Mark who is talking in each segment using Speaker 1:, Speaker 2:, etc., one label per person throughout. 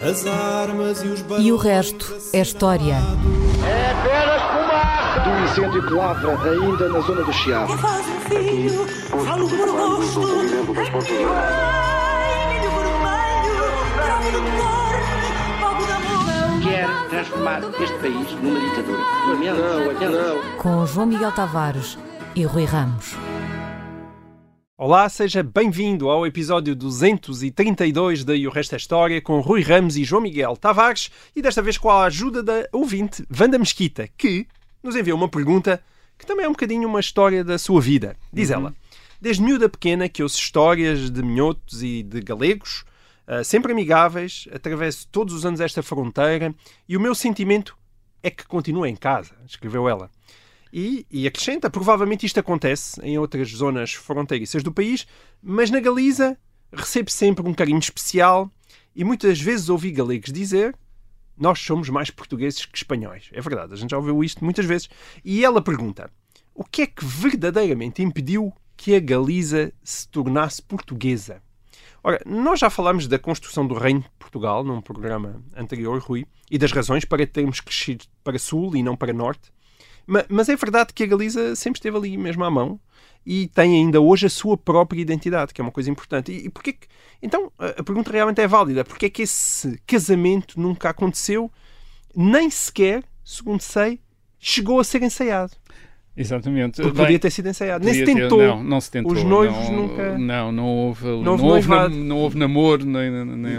Speaker 1: As armas e os
Speaker 2: E o resto é história.
Speaker 3: É apenas fumaça!
Speaker 4: do incêndio que lavra ainda na zona do Chiado.
Speaker 5: Faz um filho, falo por mão.
Speaker 3: Quer transformar este país numa ditadura.
Speaker 4: Não,
Speaker 3: lamento.
Speaker 4: não.
Speaker 2: Com João Miguel Tavares e Rui Ramos.
Speaker 6: Olá, seja bem-vindo ao episódio 232 da E o Resto é História com Rui Ramos e João Miguel Tavares e desta vez com a ajuda da ouvinte Wanda Mesquita, que nos enviou uma pergunta que também é um bocadinho uma história da sua vida. Diz ela, desde miúda pequena que ouço histórias de minhotos e de galegos, ah, sempre amigáveis, atravesso todos os anos esta fronteira e o meu sentimento é que continua em casa, escreveu ela. E, e acrescenta, provavelmente isto acontece em outras zonas fronteiriças do país, mas na Galiza recebo sempre um carinho especial e muitas vezes ouvi galegos dizer nós somos mais portugueses que espanhóis. É verdade, a gente já ouviu isto muitas vezes. E ela pergunta, o que é que verdadeiramente impediu que a Galiza se tornasse portuguesa? Ora, nós já falámos da construção do Reino de Portugal num programa anterior, Rui, e das razões para termos crescido para sul e não para norte. Ma- Mas é verdade que a Galiza sempre esteve ali mesmo à mão e tem ainda hoje a sua própria identidade, que é uma coisa importante. E, e porquê que... Então, a a pergunta realmente é válida. Porquê é que esse casamento nunca aconteceu, nem sequer, segundo sei, chegou a ser ensaiado?
Speaker 7: Exatamente.
Speaker 6: Porque
Speaker 7: Bem,
Speaker 6: podia ter sido ensaiado. Nem se
Speaker 7: ter-
Speaker 6: tentou.
Speaker 7: não, não se tentou.
Speaker 6: Os noivos
Speaker 7: não,
Speaker 6: nunca-
Speaker 7: Não, não houve, não
Speaker 6: houve
Speaker 7: houve,
Speaker 6: noivado.
Speaker 7: não houve namoro, nem, nem, nem.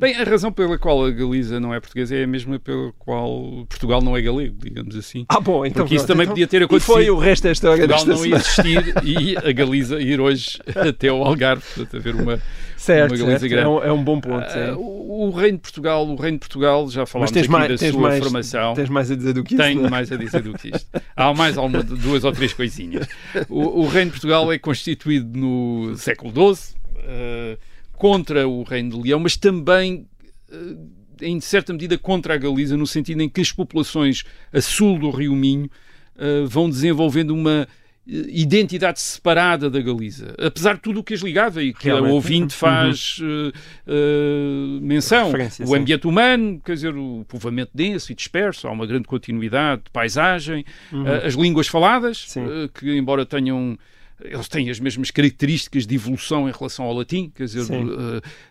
Speaker 7: Bem, a razão pela qual a Galiza não é portuguesa é a mesma pela qual Portugal não é galego, digamos assim.
Speaker 6: Ah, bom, então.
Speaker 7: Porque isso
Speaker 6: pronto.
Speaker 7: também
Speaker 6: Então-
Speaker 7: podia ter
Speaker 6: E
Speaker 7: acontecido.
Speaker 6: foi o resto da história
Speaker 7: Portugal
Speaker 6: desta
Speaker 7: não existir e a Galiza ir hoje até ao Algarve, portanto, haver uma,
Speaker 6: Certo, certo. É, um, é um bom ponto.
Speaker 7: Ah, o, o Reino de Portugal, o Reino de Portugal, já falámos aqui
Speaker 6: mais,
Speaker 7: da
Speaker 6: tens,
Speaker 7: sua
Speaker 6: mais,
Speaker 7: formação.
Speaker 6: tens mais a dizer do que isso?
Speaker 7: Tenho
Speaker 6: não é?
Speaker 7: mais a dizer do que isto. Há mais alguma, duas ou três coisinhas. O, o Reino de Portugal é constituído no século XII eh, contra o Reino de Leão, mas também, eh, em certa medida, contra a Galiza, no sentido em que as populações a sul do Rio Minho eh, vão desenvolvendo uma identidade separada da Galiza, apesar de tudo o que as ligava e que
Speaker 6: Realmente.
Speaker 7: o ouvinte faz eh, eh, menção. O
Speaker 6: sim.
Speaker 7: ambiente humano, quer dizer, o povoamento denso e disperso, há uma grande continuidade de paisagem, eh, as línguas faladas,
Speaker 6: Sim.
Speaker 7: eh, que embora tenham eles têm as mesmas características de evolução em relação ao latim, quer dizer,
Speaker 6: Sim.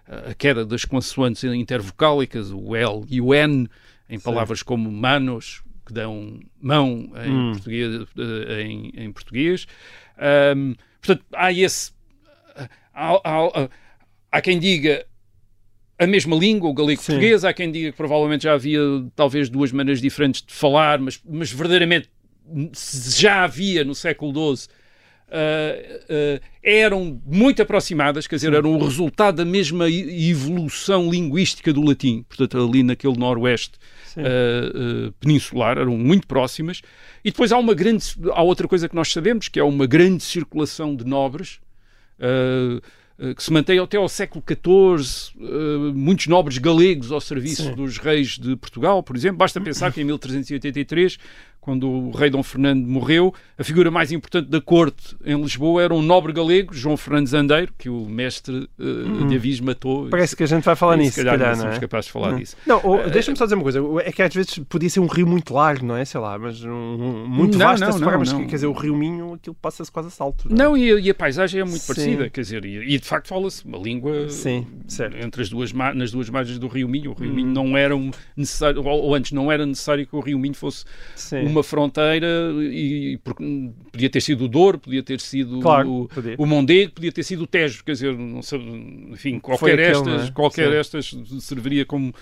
Speaker 7: eh, a queda das consoantes intervocálicas, o L e o N, em palavras como manos, que dão mão em
Speaker 6: Hum.
Speaker 7: português. eh, em, em português. Ahm, portanto, há esse. Há, há- há quem diga a mesma língua, o galego-português, há quem diga que provavelmente já havia talvez duas maneiras diferentes de falar, mas, mas verdadeiramente já havia no século XII. ah, ah, eram muito aproximadas, quer dizer, eram o resultado da mesma evolução linguística do latim, portanto, ali naquele noroeste Ah, peninsular, eram muito próximas. E depois há uma grande, há outra coisa que nós sabemos, que é uma grande circulação de nobres, ah, que se mantém até ao século XIV, muitos nobres galegos ao serviço
Speaker 6: Sim.
Speaker 7: dos reis de Portugal, por exemplo. Basta pensar que em 1383, quando o rei Dom Fernando morreu, a figura mais importante da corte em Lisboa era um nobre galego, João Fernando Zandeiro, que o mestre ah, de Avis matou.
Speaker 6: Parece que a gente vai falar
Speaker 7: E
Speaker 6: nisso,
Speaker 7: se calhar,
Speaker 6: calhar,
Speaker 7: não
Speaker 6: não
Speaker 7: somos
Speaker 6: é?
Speaker 7: capazes de falar
Speaker 6: Não.
Speaker 7: disso.
Speaker 6: Não, ou- deixa-me só dizer uma coisa. É que às vezes podia ser um rio muito largo, não é? Sei lá, mas um, um- muito
Speaker 7: Não,
Speaker 6: vasto
Speaker 7: não, não,
Speaker 6: mas
Speaker 7: não.
Speaker 6: quer dizer, o rio Minho, aquilo passa-se quase a salto. é?
Speaker 7: Não, e a, e a paisagem é muito
Speaker 6: Sim.
Speaker 7: parecida, quer dizer, e, e de facto fala-se uma língua
Speaker 6: Sim, certo.
Speaker 7: entre as duas nas duas margens do Rio Minho. O
Speaker 6: Hum.
Speaker 7: Rio Minho não era um necessário, ou, ou antes não era necessário que o Rio Minho fosse
Speaker 6: Sim.
Speaker 7: uma fronteira e, e porque podia ter sido o Douro, podia ter sido
Speaker 6: Claro,
Speaker 7: o,
Speaker 6: podia.
Speaker 7: o Mondego, podia ter sido o Tejo, quer dizer, não sei, enfim, qualquer
Speaker 6: aquele,
Speaker 7: estas,
Speaker 6: é?
Speaker 7: qualquer
Speaker 6: Sim.
Speaker 7: estas serviria como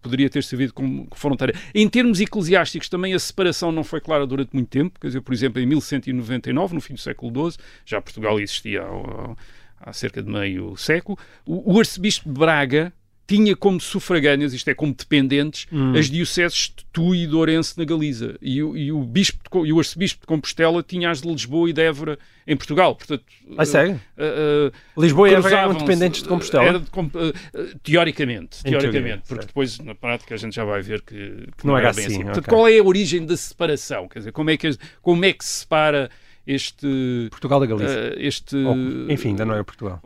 Speaker 7: poderia ter servido como fronteira. Em termos eclesiásticos, também a separação não foi clara durante muito tempo. Quer dizer, por exemplo, em 1199, no fim do século XII, já Portugal existia há, há cerca de meio século, o, o arcebispo de Braga tinha como sufragâneas, isto é, como dependentes,
Speaker 6: Hum.
Speaker 7: as dioceses de Tui e de Ourense na Galiza. E, o- e o, bispo de e o arcebispo de Compostela tinha as de Lisboa e de Évora em Portugal. Portanto,
Speaker 6: Ah, sério?
Speaker 7: eh, eh,
Speaker 6: Lisboa e Évora eram dependentes de Compostela?
Speaker 7: Era de eh, eh, teoricamente, teoricamente, porque depois na prática a gente já vai ver que, que
Speaker 6: Não
Speaker 7: não,
Speaker 6: era
Speaker 7: era bem
Speaker 6: assim,
Speaker 7: assim. Portanto,
Speaker 6: ok.
Speaker 7: qual é a origem da separação? Quer dizer, como é que, como é que se separa este
Speaker 6: Portugal da Galícia.
Speaker 7: eh, este
Speaker 6: Ou, enfim, ainda não era Portugal.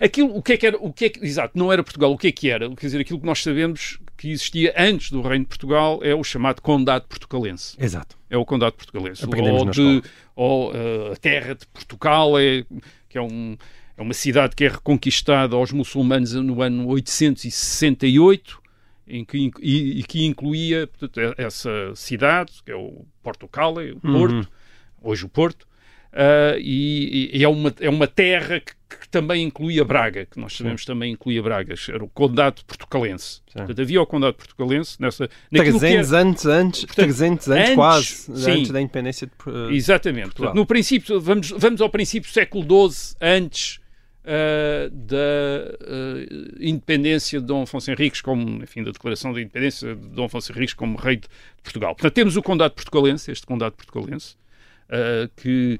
Speaker 7: aquilo o que é que era o que é que, exato não era Portugal o que é que era quer dizer aquilo que nós sabemos que existia antes do reino de Portugal é o chamado condado portugalense
Speaker 6: Exato.
Speaker 7: é o condado portugalense
Speaker 6: Aprendemos
Speaker 7: ou, de, ou eh, a terra de Portugal é que é um é uma cidade que é reconquistada aos muçulmanos no ano 868 em que, e, e que incluía portanto, essa cidade, que é o Porto Cale, o
Speaker 6: Uhum.
Speaker 7: Porto, hoje o Porto, ah, e, e é, uma, é uma terra que, que também incluía Braga, que nós sabemos também incluía Braga, era o Condado Portucalense. Portanto, havia o Condado Portucalense nessa... naquilo que
Speaker 6: 300
Speaker 7: era-
Speaker 6: anos antes,
Speaker 7: Portanto,
Speaker 6: 300 anos
Speaker 7: antes,
Speaker 6: quase,
Speaker 7: sim.
Speaker 6: antes da independência de eh,
Speaker 7: Exatamente. Portanto, no princípio, vamos, vamos ao princípio do século XII, antes ah, da ah, independência de Dom Afonso Henriques, como, enfim, da declaração da independência de Dom Afonso Henriques como rei de Portugal. Portanto, temos o Condado Portugalense, este Condado Portugalense, ah, que,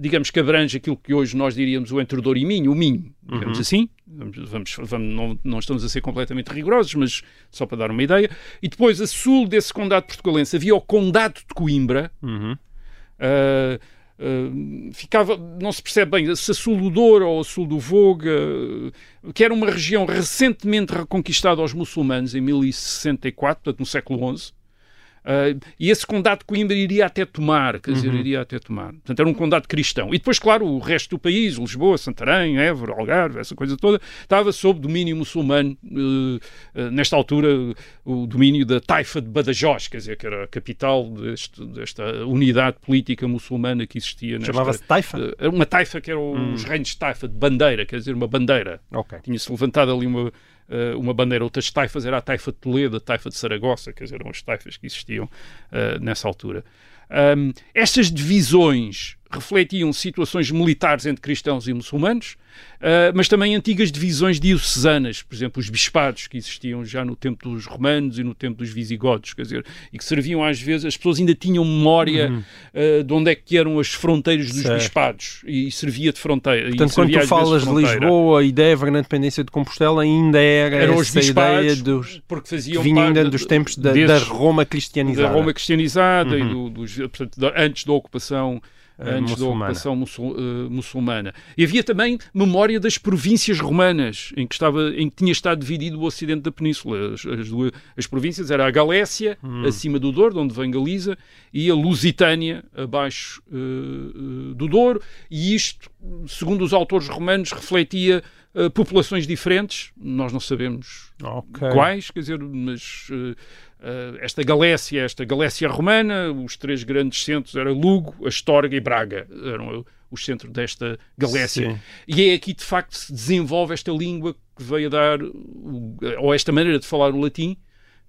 Speaker 7: digamos que abrange aquilo que hoje nós diríamos o entre Douro e Minho, o Minho, digamos assim. Vamos, vamos, vamos- não, não estamos a ser completamente rigorosos, mas só para dar uma ideia. E depois, a sul desse Condado Portugalense, havia o Condado de Coimbra,
Speaker 6: Uhum.
Speaker 7: Uh, uh, ficava, não se percebe bem se a sul do Douro ou a sul do Voga, uh, que era uma região recentemente reconquistada aos muçulmanos em 1064, portanto no século XI. Uh, e esse condado de Coimbra iria até tomar, quer dizer, iria até tomar. Portanto, era um condado cristão. E depois, claro, o resto do país, Lisboa, Santarém, Évora, Algarve, essa coisa toda, estava sob domínio muçulmano. uh, uh, nesta altura, o domínio da Taifa de Badajoz, quer dizer, que era a capital deste- desta unidade política muçulmana que existia.
Speaker 6: Chamava-se Taifa?
Speaker 7: Era uma Taifa que eram os reinos de Taifa, de bandeira, quer dizer, uma bandeira.
Speaker 6: Ok.
Speaker 7: Tinha-se levantado ali uma, eh, uma bandeira. Outras taifas era a taifa de Toledo, a taifa de Saragossa, quer dizer, eram as taifas que existiam nessa altura. Ahm, estas divisões refletiam situações militares entre cristãos e muçulmanos, ah, mas também antigas divisões diocesanas, por exemplo, os bispados que existiam já no tempo dos romanos e no tempo dos visigodos, quer dizer, e que serviam às vezes, as pessoas ainda tinham memória ah, de onde é que eram as fronteiras dos
Speaker 6: Certo.
Speaker 7: bispados e servia de fronteira. e
Speaker 6: Portanto, quando tu falas de
Speaker 7: fronteira.
Speaker 6: Lisboa, a ideia na independência de Compostela ainda era
Speaker 7: eram os
Speaker 6: essa
Speaker 7: bispados
Speaker 6: ideia dos,
Speaker 7: porque
Speaker 6: que
Speaker 7: faziam
Speaker 6: vinha ainda dos tempos da, da
Speaker 7: desses-
Speaker 6: Roma cristianizada.
Speaker 7: da Roma cristianizada e
Speaker 6: Uhum.
Speaker 7: do, dos, portanto, da- antes da ocupação antes
Speaker 6: muçulmana.
Speaker 7: da ocupação muçul- eh, muçulmana. E havia também memória das províncias romanas, em que, estava, em que tinha estado dividido o ocidente da península. As, as duas, as províncias era a Galécia,
Speaker 6: Hum.
Speaker 7: acima do Douro, de onde vem Galiza, e a Lusitânia, abaixo eh, eh, do Douro. E isto, segundo os autores romanos, refletia eh, populações diferentes. Nós não sabemos
Speaker 6: Ok.
Speaker 7: quais, quer dizer, mas eh, eh, esta Galécia, esta Galécia romana, os três grandes centros eram Lugo, Astorga e Braga, eram eh, os centros desta Galécia.
Speaker 6: Sim.
Speaker 7: E é aqui, de facto, se desenvolve esta língua que veio a dar, ou esta maneira de falar o latim,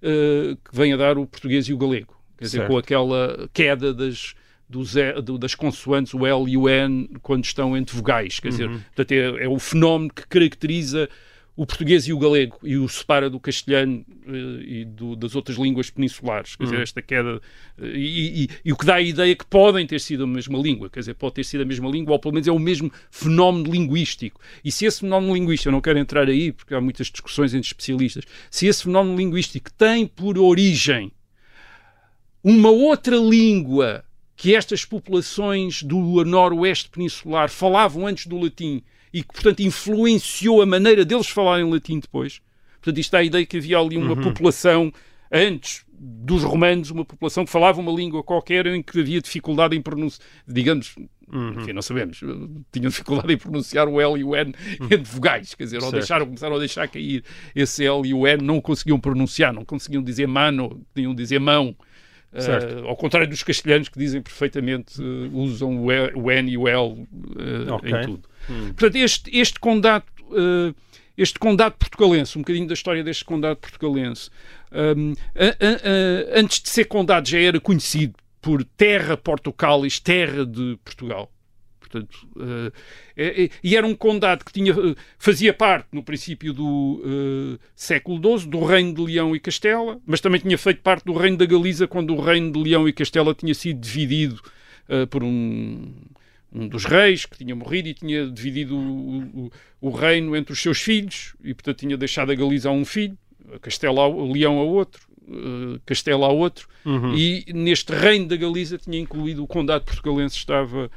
Speaker 7: eh, que vem a dar o português e o galego. Quer dizer,
Speaker 6: Certo.
Speaker 7: com aquela queda das, dos do- das consoantes, o L e o N, quando estão entre vogais. Quer
Speaker 6: Uhum.
Speaker 7: dizer, portanto, é, é o fenómeno que caracteriza o português e o galego e o separa do castelhano eh, e do- das outras línguas peninsulares. Quer
Speaker 6: Uhum.
Speaker 7: dizer, esta queda. eh, e, e- e o que dá a ideia que podem ter sido a mesma língua. Quer dizer, pode ter sido a mesma língua, ou pelo menos é o mesmo fenómeno linguístico. E se esse fenómeno linguístico, eu não quero entrar aí, porque há muitas discussões entre especialistas, se esse fenómeno linguístico tem por origem uma outra língua que estas populações do noroeste peninsular falavam antes do latim e que, portanto, influenciou a maneira deles falarem latim depois. Portanto, isto dá a ideia que havia ali uma população antes dos romanos, uma população que falava uma língua qualquer em que havia dificuldade em pronunciar, digamos, enfim, não sabemos, tinham dificuldade em pronunciar o L e o N entre vogais, quer dizer, ou deixaram, começaram a deixar cair esse L e o N, não conseguiam pronunciar, não conseguiam dizer mano, tinham de dizer mão. Uh, ao contrário dos castelhanos que dizem perfeitamente, uh, usam o, E- o N e o L uh,
Speaker 6: Ok.
Speaker 7: em tudo. Portanto, este, este condado, este condado portugalense, um bocadinho da história deste condado portugalense, um, a- a- a- antes de ser condado já era conhecido por terra portucalis, terra de Portugal. Portanto, uh, é- é- e era um condado que tinha, uh, fazia parte, no princípio do uh, século XII, do Reino de Leão e Castela, mas também tinha feito parte do Reino da Galiza quando o Reino de Leão e Castela tinha sido dividido uh, por um, um dos reis que tinha morrido e tinha dividido o, o- o reino entre os seus filhos e, portanto, tinha deixado a Galiza a um filho, a Castela ao, a Leão a outro, uh, Castelo há outro,
Speaker 6: Uhum.
Speaker 7: e neste reino da Galiza tinha incluído o condado portugalense estava uh,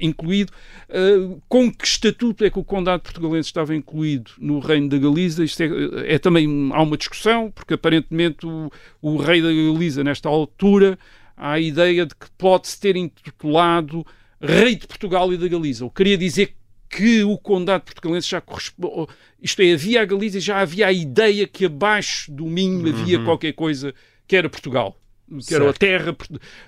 Speaker 7: incluído. Uh, com que estatuto é que o condado portugalense estava incluído no reino da Galiza? Isto é, é também há uma discussão, porque aparentemente o, o rei da Galiza nesta altura há a ideia de que pode-se ter intitulado rei de Portugal e da Galiza. Eu queria dizer que o condado portugalense já corresponde. Isto é, havia a Galiza e já havia a ideia que abaixo do Minho havia qualquer coisa que era Portugal. Que era a
Speaker 6: Certo.
Speaker 7: terra,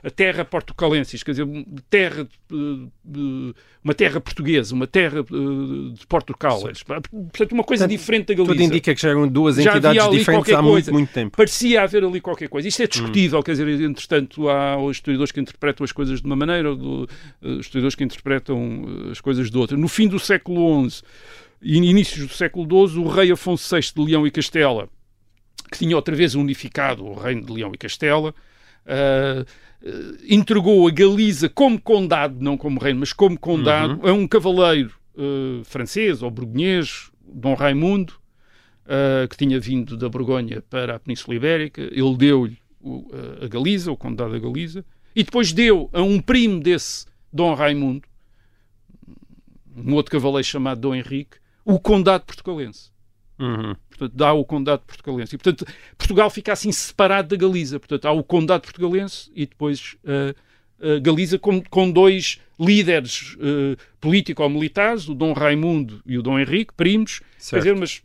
Speaker 7: a terra portucalensis, quer dizer, terra, eh, uma terra portuguesa, uma terra eh, de Portugal. Portanto, uma coisa
Speaker 6: Portanto,
Speaker 7: diferente da Galiza.
Speaker 6: Tudo indica que já eram duas
Speaker 7: Já
Speaker 6: entidades diferentes há muito, muito tempo.
Speaker 7: Parecia haver ali qualquer coisa. Isto é
Speaker 6: Hum.
Speaker 7: discutível, quer dizer, entretanto, há os historiadores que interpretam as coisas de uma maneira, do- eh, os historiadores que interpretam as coisas de outra. No fim do século XI e inícios do século XII, o rei Afonso VI de Leão e Castela, que tinha outra vez unificado o reino de Leão e Castela, eh, entregou a Galiza como condado, não como reino, mas como condado,
Speaker 6: Uhum.
Speaker 7: a um cavaleiro eh, francês ou burgonhês, Dom Raimundo, uh, que tinha vindo da Borgonha para a Península Ibérica. Ele deu-lhe a Galiza, o Condado da Galiza, e depois deu a um primo desse Dom Raimundo, um outro cavaleiro chamado Dom Henrique, o Condado Portugalense.
Speaker 6: Uhum.
Speaker 7: Portanto, dá o Condado Portugalense. E, portanto, Portugal fica assim separado da Galiza. Portanto, há o Condado Portugalense e depois uh, uh, Galiza com, com dois líderes uh, político-militares, o Dom Raimundo e o Dom Henrique, primos, quer
Speaker 6: Certo.
Speaker 7: dizer, mas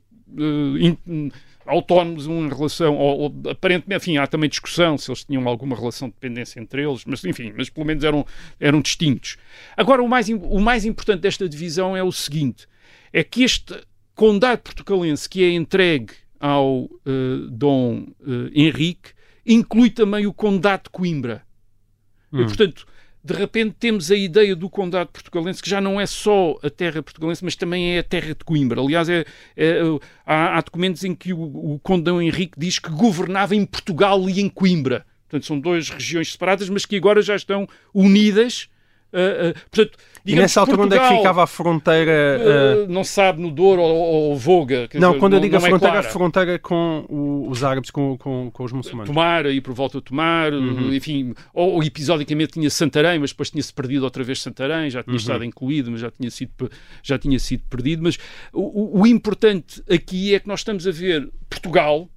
Speaker 7: in- autónomos um em relação, ou, ou, aparentemente, enfim, há também discussão se eles tinham alguma relação de dependência entre eles, mas enfim, mas pelo menos eram, eram distintos. Agora, o mais, o mais importante desta divisão é o seguinte, é que este condado portugalense que é entregue ao eh, Dom eh, Henrique inclui também o condado de Coimbra. E, portanto, de repente temos a ideia do condado portugalense que já não é só a terra portugalense, mas também é a terra de Coimbra. Aliás, é, é, há, há documentos em que o, o conde Dom Henrique diz que governava em Portugal e em Coimbra. Portanto, são duas regiões separadas, mas que agora já estão unidas. Ah, ah, portanto,
Speaker 6: E nessa altura, onde é que
Speaker 7: Portugal,
Speaker 6: ficava a fronteira?
Speaker 7: ah, não sabe no Douro ou, ou Voga.
Speaker 6: não,
Speaker 7: dizer,
Speaker 6: quando eu digo a
Speaker 7: não é
Speaker 6: fronteira, a
Speaker 7: clara.
Speaker 6: fronteira com o- os árabes, com, com, com os muçulmanos.
Speaker 7: Tomar, aí por volta de Tomar,
Speaker 6: Uhum.
Speaker 7: enfim, ou, ou episodicamente tinha Santarém, mas depois tinha-se perdido outra vez Santarém, já
Speaker 6: Uhum.
Speaker 7: tinha estado incluído, mas já tinha sido, já tinha sido perdido. Mas o, o- o importante aqui é que nós estamos a ver Portugal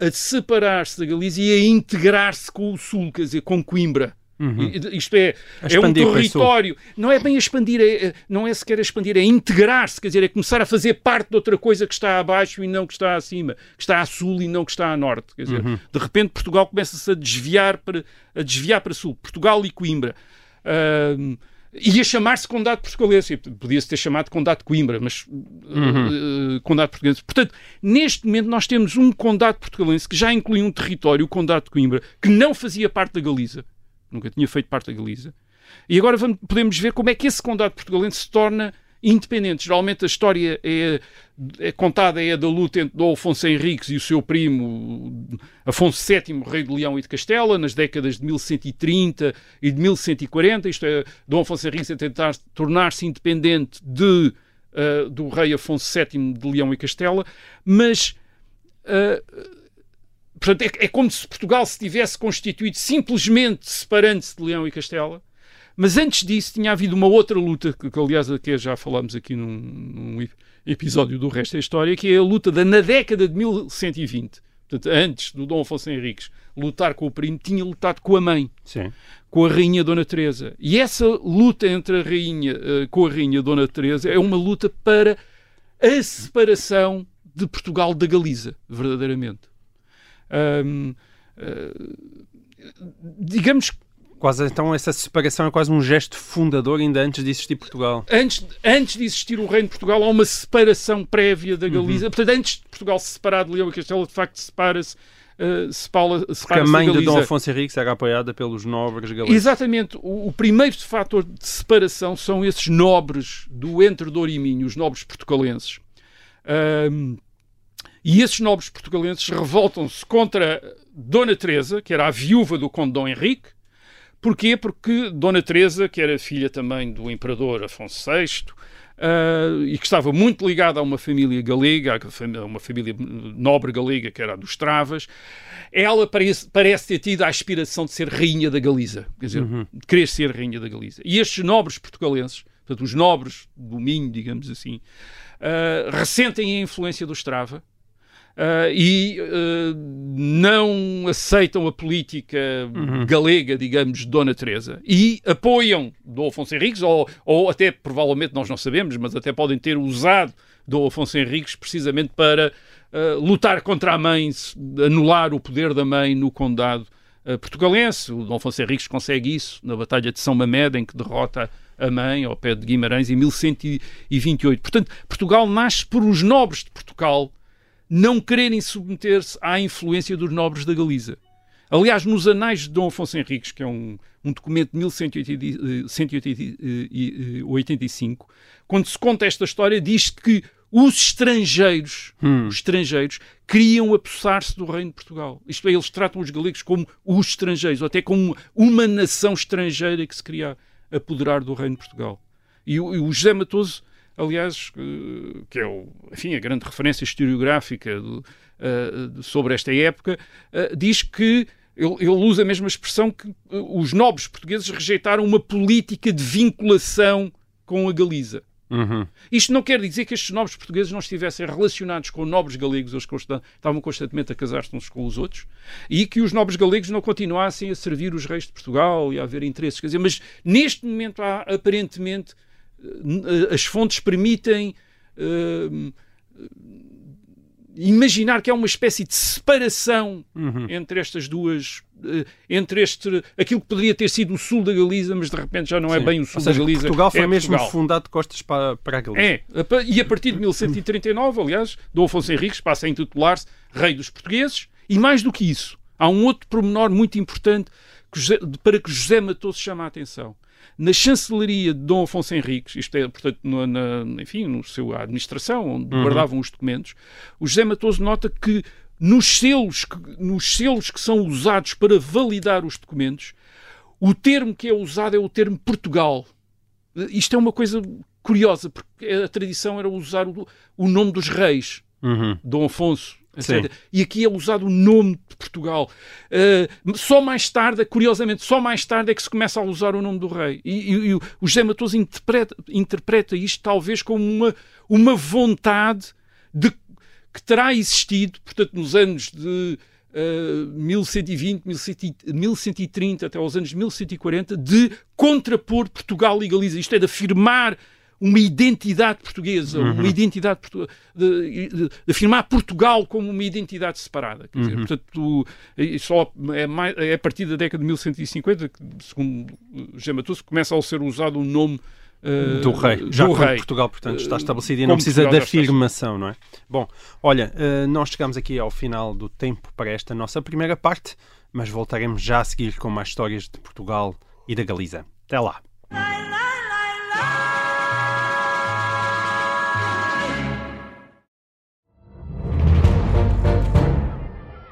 Speaker 7: a separar-se da Galiza e a integrar-se com o Sul, quer dizer, com Coimbra. I- Isto é, é um território. Não é bem expandir, é- é- não é sequer expandir, é integrar-se, quer dizer, é começar a fazer parte de outra coisa que está abaixo e não que está acima, que está a sul e não que está a norte. Quer dizer, de repente Portugal começa-se a desviar para a desviar para sul, Portugal e Coimbra. Ahm, ia chamar-se Condado Portugalense, podia-se ter chamado Condado Coimbra, mas uh, uh, Condado Portugalense. Portanto, neste momento nós temos um Condado Portugalense que já inclui um território, o Condado de Coimbra, que não fazia parte da Galiza, nunca tinha feito parte da Galiza. E agora vamos- podemos ver como é que esse condado portugalense se torna independente. Geralmente a história é, é contada é a da luta entre Dom Afonso Henriques e o seu primo Afonso VII, rei de Leão e de Castela, nas décadas de 1130 e de 1140. Isto é, Dom Afonso Henriques a tentar tornar-se independente de, ah, do rei Afonso VII de Leão e Castela, mas ah, Portanto, é, é como se Portugal se tivesse constituído simplesmente separando-se de Leão e Castela. Mas antes disso tinha havido uma outra luta, que, que aliás até já falámos aqui num, num ep- episódio do resto da história, que é a luta da, na década de 1120. Portanto, antes do Dom Afonso Henriques lutar com o primo, tinha lutado com a mãe
Speaker 6: Sim.
Speaker 7: com a rainha Dona Teresa. E essa luta entre a rainha eh, com a rainha Dona Teresa é uma luta para a separação de Portugal da Galiza, verdadeiramente. Ahm, eh, digamos que
Speaker 6: Quase, então essa separação é quase um gesto fundador ainda antes de existir Portugal.
Speaker 7: antes, antes de existir o reino de Portugal há uma separação prévia da Galiza. Portanto, antes de Portugal se separar de Leão e Castelo, de facto separa-se eh, separa-
Speaker 6: Porque a mãe de Dom. Afonso Henriques era apoiada pelos nobres galegos.
Speaker 7: Exatamente. O, o primeiro fator de separação são esses nobres do Entre Douro e Minho, os nobres portugalenses. E esses nobres portugalenses revoltam-se contra Dona Teresa, que era a viúva do conde Dom Henrique. Porquê? Porque Dona Teresa, que era filha também do imperador Afonso VI, uh, e que estava muito ligada a uma família galega, a uma família nobre galega, que era a dos Travas, ela parece, parece ter tido a aspiração de ser rainha da Galiza, quer dizer, uhum. de querer ser rainha da Galiza. E estes nobres portugalenses, portanto, os nobres do Minho, digamos assim, uh, ressentem a influência do Strava, Uh, e uh, não aceitam a política uhum. galega, digamos, de Dona Teresa e apoiam Dom Afonso Henriques, ou, ou até, provavelmente, nós não sabemos, mas até podem ter usado Dom Afonso Henriques precisamente para uh, lutar contra a mãe, anular o poder da mãe no condado portugalense. O Dom Afonso Henriques consegue isso na Batalha de São Mamede, em que derrota a mãe ao pé de Guimarães em 1128. Portanto, Portugal nasce por os nobres de Portugal não quererem submeter-se à influência dos nobres da Galiza. Aliás, nos Anais de Dom Afonso Henriques, que é um, um documento de 1185, quando se conta esta história, diz que os estrangeiros, hum. os estrangeiros queriam apossar-se do reino de Portugal. Isto é, eles tratam os galegos como os estrangeiros, ou até como uma nação estrangeira que se queria apoderar do reino de Portugal. E e o José Matoso aliás, que é o, enfim, a grande referência historiográfica do, uh, sobre esta época, uh, diz que ele, usa a mesma expressão que os nobres portugueses rejeitaram uma política de vinculação com a Galiza. Uhum. Isto não quer dizer que estes nobres portugueses não estivessem relacionados com nobres galegos, eles estavam constantemente a casar-se uns com os outros, e que os nobres galegos não continuassem a servir os reis de Portugal e a haver interesses. Quer dizer, mas neste momento há aparentemente eh, as fontes permitem uh, imaginar que há uma espécie de separação uhum. entre estas duas uh, entre este aquilo que poderia ter sido o sul da Galiza mas de repente já não é Sim. é bem o sul
Speaker 6: seja,
Speaker 7: da Galiza
Speaker 6: Portugal foi
Speaker 7: é
Speaker 6: mesmo
Speaker 7: Portugal.
Speaker 6: fundado de costas para, para a Galiza
Speaker 7: é e a partir de 1139 aliás Dom Afonso Henriques passa a intitular-se rei dos portugueses e mais do que isso há um outro pormenor muito importante que José, para que José Matoso chama a atenção na chancelaria de Dom Afonso Henriques, isto é, portanto, no, na, enfim, no seu administração, onde uhum. guardavam os documentos, o José Matoso nota que nos selos, que nos selos que são usados para validar os documentos, o termo que é usado é o termo Portugal. Isto é uma coisa curiosa, porque a tradição era usar o, o nome dos reis. Uhum. Dom Afonso e aqui é usado o nome de Portugal. Uh, só mais tarde, curiosamente, só mais tarde é que se começa a usar o nome do rei. E, e, e o José Matoso interpreta, interpreta isto talvez como uma, uma vontade de, que terá existido, portanto, nos anos de uh, 1120, 1130 até aos anos 1140, de contrapor Portugal e Galiza. Isto é, de afirmar uma identidade portuguesa, uhum. uma identidade de, de, de, afirmar Portugal como uma identidade separada. Quer dizer, uhum. portanto, só é, mais, é a partir da década de 1150 que, segundo Gematoso, começa a ser usado o nome
Speaker 6: Uh, do rei, já do rei. Portugal, portanto, está estabelecido e não precisa de afirmação, não é? Bom, olha, uh, nós chegamos aqui ao final do tempo para esta nossa primeira parte, mas voltaremos já a seguir com mais histórias de Portugal e da Galiza. Até lá!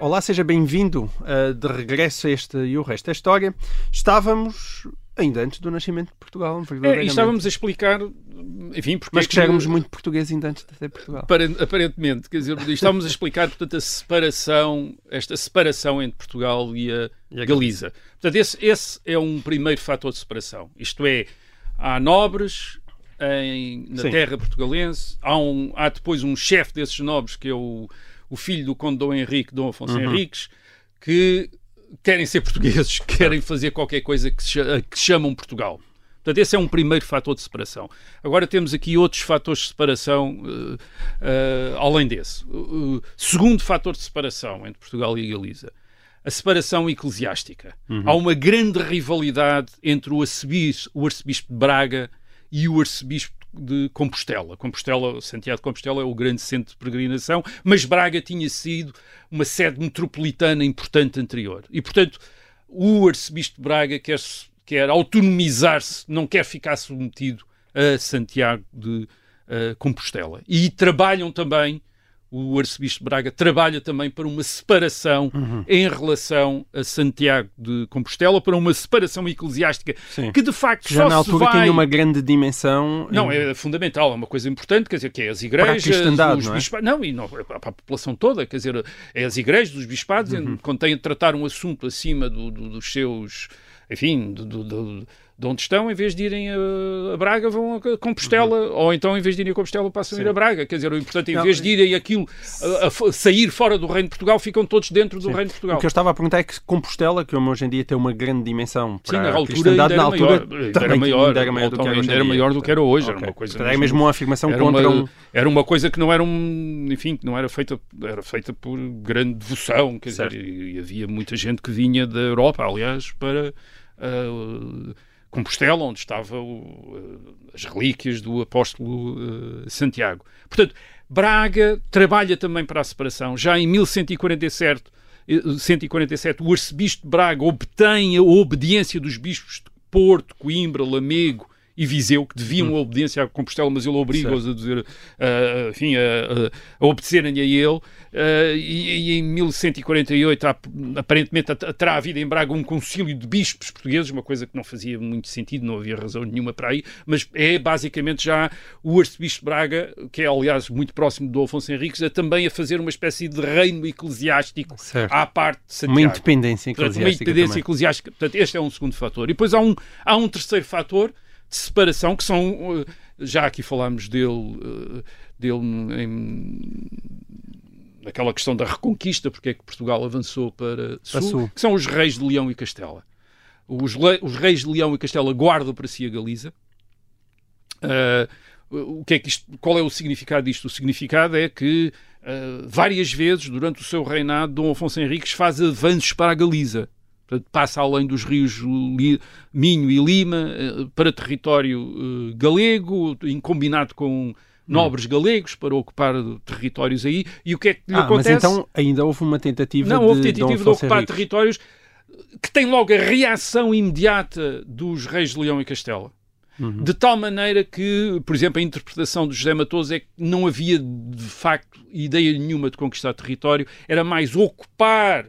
Speaker 6: Olá, seja bem-vindo uh, de regresso a este e o resto da história. Estávamos ainda antes do nascimento de Portugal,
Speaker 7: é, e estávamos a explicar, enfim, porque
Speaker 6: mas é que já éramos muito portugueses ainda antes de ter Portugal.
Speaker 7: Aparentemente, quer dizer, estávamos a explicar, portanto, a separação, esta separação entre Portugal e a, e a Galiza. Portanto, esse, esse é um primeiro fator de separação. Isto é, há nobres em, na Sim. terra portugalense, há, um, há depois um chefe desses nobres que é o o filho do Conde Dom Henrique, Dom Afonso uhum. Henriques, que querem ser portugueses, querem fazer qualquer coisa que, que chamam Portugal. Portanto, esse é um primeiro fator de separação. Agora temos aqui outros fatores de separação uh, uh, além desse. Uh, segundo fator de separação entre Portugal e Galiza. a separação eclesiástica. Há uma grande rivalidade entre o arcebispo, o arcebispo de Braga e o arcebispo de Compostela. Compostela, Santiago de Compostela é o grande centro de peregrinação, mas Braga tinha sido uma sede metropolitana importante anterior. E, portanto, o arcebispo de Braga quer, quer autonomizar-se, não quer ficar submetido a Santiago de uh, Compostela. E trabalham também o arcebispo de Braga trabalha também para uma separação uhum. em relação a Santiago de Compostela, para uma separação eclesiástica
Speaker 6: Sim.
Speaker 7: que de facto
Speaker 6: já na altura
Speaker 7: vai...
Speaker 6: tinha uma grande dimensão.
Speaker 7: Não, é fundamental, é uma coisa importante, quer dizer, que é as igrejas, os
Speaker 6: não é?
Speaker 7: bispados, não, e não, para a população toda, quer dizer, é as igrejas, os bispados,
Speaker 6: Uhum.
Speaker 7: quando têm de tratar um assunto acima do- do- dos seus, enfim, do- do- de onde estão, em vez de irem a, Braga, vão a Compostela, ou então em vez de irem a Compostela, passam a ir a Braga. Quer dizer, o importante, em
Speaker 6: Uhum. Não,
Speaker 7: vez de irem aquilo, a, a sair fora do Reino de Portugal, ficam todos dentro do Reino de Portugal.
Speaker 6: O que eu estava a perguntar é que Compostela, que hoje em dia tem uma grande dimensão
Speaker 7: Sim,
Speaker 6: para
Speaker 7: na
Speaker 6: a
Speaker 7: altura ainda
Speaker 6: na
Speaker 7: era
Speaker 6: altura
Speaker 7: maior, era maior,
Speaker 6: ainda era maior do que era
Speaker 7: era maior do que era hoje, era
Speaker 6: Ok.
Speaker 7: uma coisa
Speaker 6: Portanto, É
Speaker 7: mesmo-
Speaker 6: mesmo uma afirmação
Speaker 7: era
Speaker 6: contra
Speaker 7: uma,
Speaker 6: um...
Speaker 7: era uma coisa que não era um enfim que não era feita era feita por grande devoção quer dizer
Speaker 6: Certo.
Speaker 7: e, e havia muita gente que vinha da Europa aliás para ah, Compostela onde estavam as relíquias do apóstolo ah, Santiago. Portanto Braga trabalha também para a separação. Já em 1147 eh, 147 o arcebispo de Braga obtém a obediência dos bispos de Porto, Coimbra, Lamego e Viseu, que deviam a obediência a Compostela, mas ele obriga-os a, dizer, ah, enfim, a, a- a obedecerem a ele. Ah, e, e em 1148, há, aparentemente, terá havido em Braga um concílio de bispos portugueses, uma coisa que não fazia muito sentido, não havia razão nenhuma para aí, mas é basicamente já o arcebispo de Braga, que é aliás muito próximo do Afonso Henriques, a também a fazer uma espécie de reino eclesiástico
Speaker 6: Certo.
Speaker 7: à parte de Santiago.
Speaker 6: Uma independência
Speaker 7: Portanto, uma
Speaker 6: eclesiástica
Speaker 7: independência
Speaker 6: também.
Speaker 7: eclesiástica. Portanto, este é um segundo fator. E depois há um, há um terceiro fator de separação, que são, uh, já aqui falámos dele, uh, dele em, naquela questão da reconquista, porque é que Portugal avançou para sul,
Speaker 6: sul.
Speaker 7: que são os reis de Leão e Castela. Os, os reis de Leão e Castela guardam para si a Galiza. Uh, o que é que isto, qual é o significado disto? O significado é que uh, várias vezes durante o seu reinado Dom Afonso Henriques faz avanços para a Galiza. Portanto, passa além dos rios Minho e Lima eh, para território eh, galego, em combinado com nobres galegos para ocupar territórios aí. E o que é que lhe
Speaker 6: Ah, mas
Speaker 7: acontece?
Speaker 6: então ainda houve uma tentativa
Speaker 7: Não,
Speaker 6: de
Speaker 7: houve tentativa de
Speaker 6: Afonso
Speaker 7: ocupar territórios que tem logo a reação imediata dos reis de Leão e Castela.
Speaker 6: Uhum.
Speaker 7: De tal maneira que, por exemplo, a interpretação de José Matoso é que não havia, de facto, ideia nenhuma de conquistar território, era mais ocupar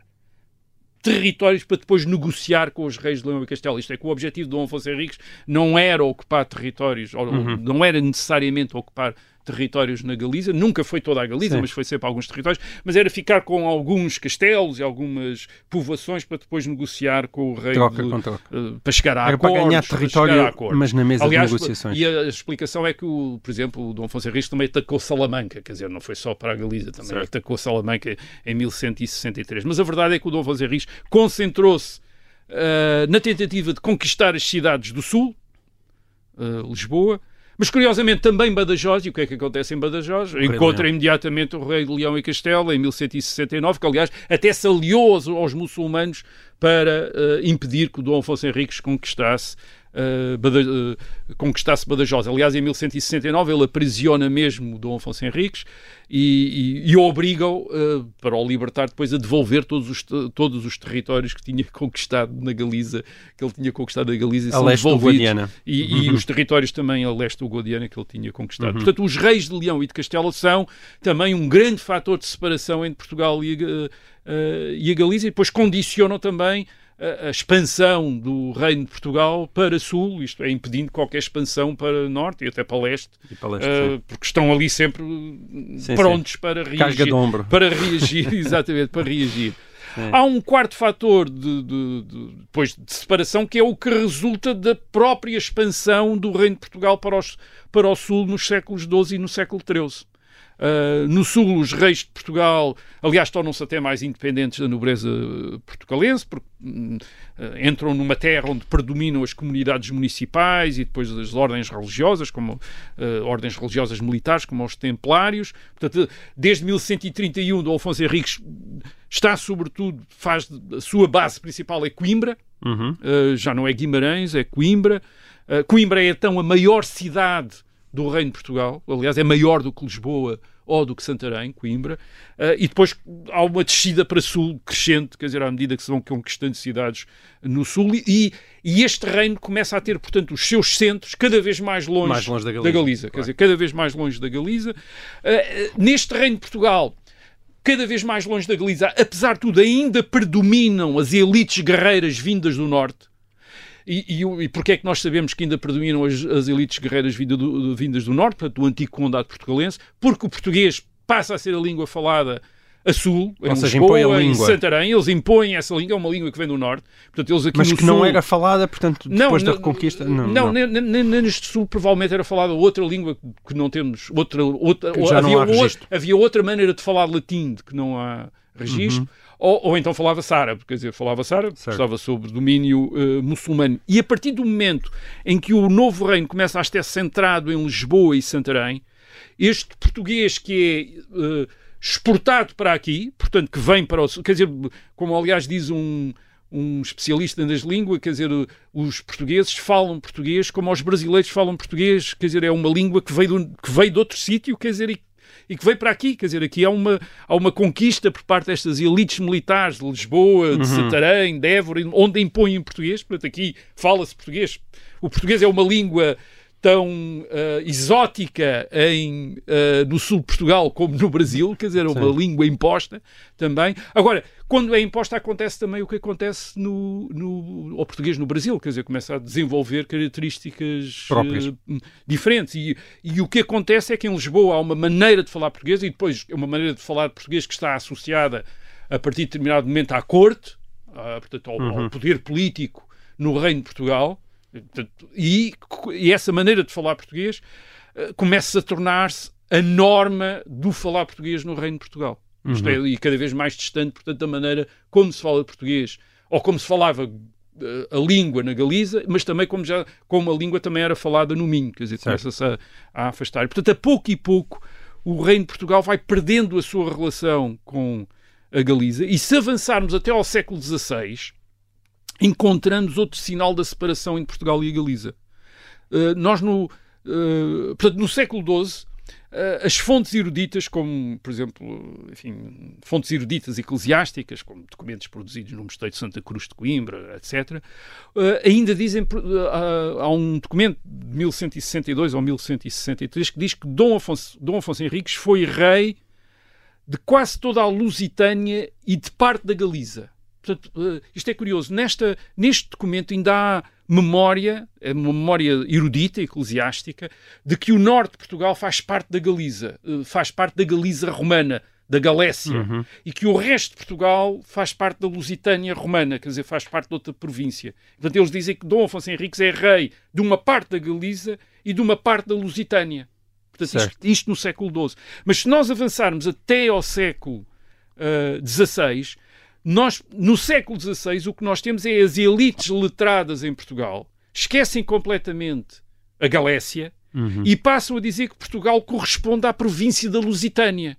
Speaker 7: territórios para depois negociar com os reis de Leão e Castela. Isto é que o objetivo de Dom Afonso Henriques não era ocupar territórios, ou
Speaker 6: Uhum.
Speaker 7: não era necessariamente ocupar territórios na Galiza, nunca foi toda a Galiza,
Speaker 6: Sim.
Speaker 7: mas foi sempre alguns territórios, mas era ficar com alguns castelos e algumas povoações para depois negociar com o rei
Speaker 6: Troca
Speaker 7: eh, para chegar a
Speaker 6: Era para
Speaker 7: acordos,
Speaker 6: ganhar
Speaker 7: chegar
Speaker 6: território,
Speaker 7: a acordos.
Speaker 6: mas na mesa
Speaker 7: Aliás,
Speaker 6: de negociações.
Speaker 7: E a explicação é que, o, por exemplo, o Dom Afonso Henriques também atacou Salamanca, quer dizer, não foi só para a Galiza, também
Speaker 6: Certo.
Speaker 7: atacou Salamanca em 1163. Mas a verdade é que o Dom Afonso Henriques concentrou-se ah, na tentativa de conquistar as cidades do Sul, ah, Lisboa, mas curiosamente também Badajoz, e o que é que acontece em Badajoz? Encontra imediatamente o rei de Leão e Castela em 1169, que aliás até se aliou aos, aos muçulmanos para ah, impedir que o Dom Afonso Henriques conquistasse uh, Bada- uh, conquistasse Badajoz. Aliás, em 1169 ele aprisiona mesmo Dom Afonso Henriques e, e, e obriga-o, uh, para o libertar depois, a devolver todos os, todos os territórios que tinha conquistado na Galiza, que ele tinha conquistado na Galiza e
Speaker 6: A
Speaker 7: são
Speaker 6: leste do
Speaker 7: devolvidos.
Speaker 6: Guadiana.
Speaker 7: E, e
Speaker 6: Uhum.
Speaker 7: os territórios também a leste do Guadiana que ele tinha conquistado.
Speaker 6: Uhum.
Speaker 7: Portanto, os reis de Leão e de Castela são também um grande fator de separação entre Portugal e eh, e a Galiza e depois condicionam também a, a expansão do reino de Portugal para sul, isto é, impedindo qualquer expansão para norte e até para leste,
Speaker 6: para leste, sim.
Speaker 7: porque estão ali sempre
Speaker 6: Sim,
Speaker 7: prontos para
Speaker 6: Carga
Speaker 7: reagir
Speaker 6: de ombro.
Speaker 7: para reagir, exatamente, para reagir.
Speaker 6: Sim.
Speaker 7: Há um quarto fator de, de- de- depois de separação que é o que resulta da própria expansão do Reino de Portugal para, os, para o Sul nos séculos XII e no século XIII. Uh, no sul, os reis de Portugal, aliás, tornam-se até mais independentes da nobreza portugalense, porque uh, entram numa terra onde predominam as comunidades municipais e depois as ordens religiosas, como uh, ordens religiosas militares, como os templários. Portanto, desde 1131, do Alfonso Henriques está, sobretudo, faz a sua base principal é Coimbra,
Speaker 6: Uhum.
Speaker 7: já não é Guimarães, é Coimbra. Coimbra é então a maior cidade do Reino de Portugal, aliás, é maior do que Lisboa ou do que Santarém, Coimbra, uh, e depois há uma descida para sul crescente, quer dizer, à medida que se vão conquistando cidades no sul, e, e este reino começa a ter, portanto, os seus centros cada vez mais longe,
Speaker 6: Mais longe da Galiza,
Speaker 7: Galiza,
Speaker 6: claro.
Speaker 7: quer dizer, cada vez mais longe da Galiza. Uh, neste reino de Portugal, cada vez mais longe da Galiza, apesar de tudo, ainda predominam as elites guerreiras vindas do norte. E, e, e porquê é que nós sabemos que ainda predominam as, as elites guerreiras vinda do- vindas do norte, portanto, do antigo condado portugalense? Porque o português passa a ser a língua falada a sul, em
Speaker 6: Ou seja,
Speaker 7: Lisboa,
Speaker 6: impõe a
Speaker 7: em
Speaker 6: língua.
Speaker 7: Santarém, eles impõem essa língua, é uma língua que vem do norte. Portanto, eles aqui
Speaker 6: Mas que não
Speaker 7: sul,
Speaker 6: era falada, portanto, depois da
Speaker 7: não,
Speaker 6: Reconquista.
Speaker 7: Não,
Speaker 6: Não,
Speaker 7: Nem, nem- nem neste sul provavelmente era falada outra língua que não temos. Outra, outra,
Speaker 6: já não
Speaker 7: havia, outra, havia maneira de falar latim de que não há registro. Ou, ou então falava-se árabe, quer dizer, falava-se árabe, estava sob domínio eh, muçulmano. E a partir do momento em que o novo reino começa a estar centrado em Lisboa e Santarém, este português que é eh, exportado para aqui, portanto, que vem para o quer dizer, como aliás diz um, um especialista das línguas, quer dizer, os portugueses falam português como os brasileiros falam português, quer dizer, é uma língua que veio, do- que veio de outro sítio, quer dizer, e, e que veio para aqui, quer dizer, aqui há uma, há uma conquista por parte destas elites militares de Lisboa, de Santarém, de Évora, onde impõem português, portanto, aqui fala-se português. O português é uma língua tão eh, exótica em, eh, no sul de Portugal como no Brasil, quer dizer, é uma língua imposta também. Agora, quando é imposta, acontece também o que acontece no, no, ao português no Brasil, quer dizer, começa a desenvolver características
Speaker 6: Próprias.
Speaker 7: eh, diferentes. E, e o que acontece é que em Lisboa há uma maneira de falar português e depois é uma maneira de falar português que está associada a partir de determinado momento à corte, ah, portanto, ao, ao poder político no Reino de Portugal. E, e essa maneira de falar português eh, começa a tornar-se a norma do falar português no Reino de Portugal. Isto é, e cada vez mais distante, portanto, da maneira como se fala português, ou como se falava eh, a língua na Galiza, mas também como, já, como a língua também era falada no Minho, quer dizer, começa-se a, a afastar. Portanto, a pouco e pouco, o Reino de Portugal vai perdendo a sua relação com a Galiza, e se avançarmos até ao século XVI, encontramos outro sinal da separação entre Portugal e a Galiza. Uh, nós, no, uh, portanto, no século XII, uh, as fontes eruditas, como, por exemplo, enfim, fontes eruditas eclesiásticas, como documentos produzidos no Mosteiro de Santa Cruz de Coimbra, etc., ainda dizem, há um documento de 1162 ou 1163 que diz que Dom Afonso, Dom Afonso Henriques foi rei de quase toda a Lusitânia e de parte da Galiza. Portanto, eh, isto é curioso. Nesta, neste documento ainda há memória, é uma memória erudita, eclesiástica, de que o norte de Portugal faz parte da Galiza, eh, faz parte da Galiza romana, da Galécia, e que o resto de Portugal faz parte da Lusitânia romana, quer dizer, faz parte de outra província. Portanto, eles dizem que Dom Afonso Henriques é rei de uma parte da Galiza e de uma parte da Lusitânia. Portanto, isto, isto no século XII. Mas se nós avançarmos até ao século XVI, nós, no século XVI, o que nós temos é as elites letradas em Portugal esquecem completamente a Galécia e passam a dizer que Portugal corresponde à província da Lusitânia.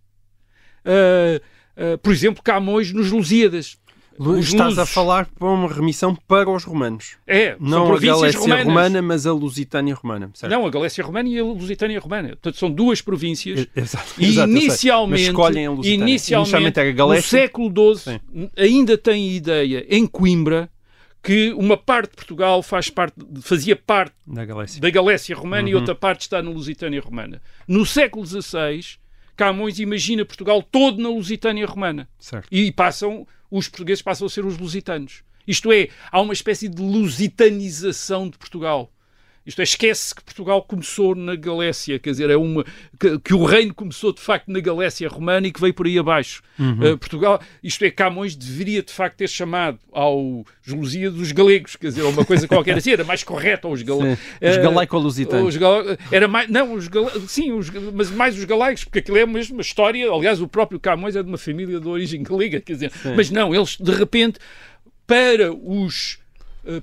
Speaker 7: Ah, ah, por exemplo, Camões nos Lusíadas. Os
Speaker 6: Estás a falar para uma remissão para os romanos.
Speaker 7: É,
Speaker 6: Não a Galécia
Speaker 7: romanas.
Speaker 6: romana, mas a Lusitânia romana. Certo?
Speaker 7: Não, a Galécia romana e a Lusitânia romana. Portanto, são duas províncias
Speaker 6: E- Exato,
Speaker 7: E
Speaker 6: exato,
Speaker 7: inicialmente,
Speaker 6: escolhem a Lusitânia.
Speaker 7: inicialmente
Speaker 6: era
Speaker 7: no século XII, ainda tem ideia em Coimbra que uma parte de Portugal faz parte, fazia parte
Speaker 6: Da Galécia.
Speaker 7: da Galécia romana
Speaker 6: Uhum.
Speaker 7: e outra parte está na Lusitânia romana. No século XVI, Camões imagina Portugal todo na Lusitânia romana.
Speaker 6: Certo.
Speaker 7: E passam, os portugueses passam a ser os lusitanos. Isto é, há uma espécie de lusitanização de Portugal. Isto é, esquece que Portugal começou na Galécia, quer dizer, é uma que, que, o reino começou de facto na Galécia romana e que veio por aí abaixo. Uhum. Uh, Portugal, isto é, Camões deveria de facto ter chamado ao Lusíadas dos galegos, quer dizer, uma coisa qualquer assim, era mais correto aos galegos.
Speaker 6: Os uh, galaico-lusitanos.
Speaker 7: Gal... Era mais, não, os gal... sim, os... mas mais os galegos, porque aquilo é mesmo uma história, aliás, o próprio Camões é de uma família de origem galega, quer dizer, sim. mas não, eles de repente, para os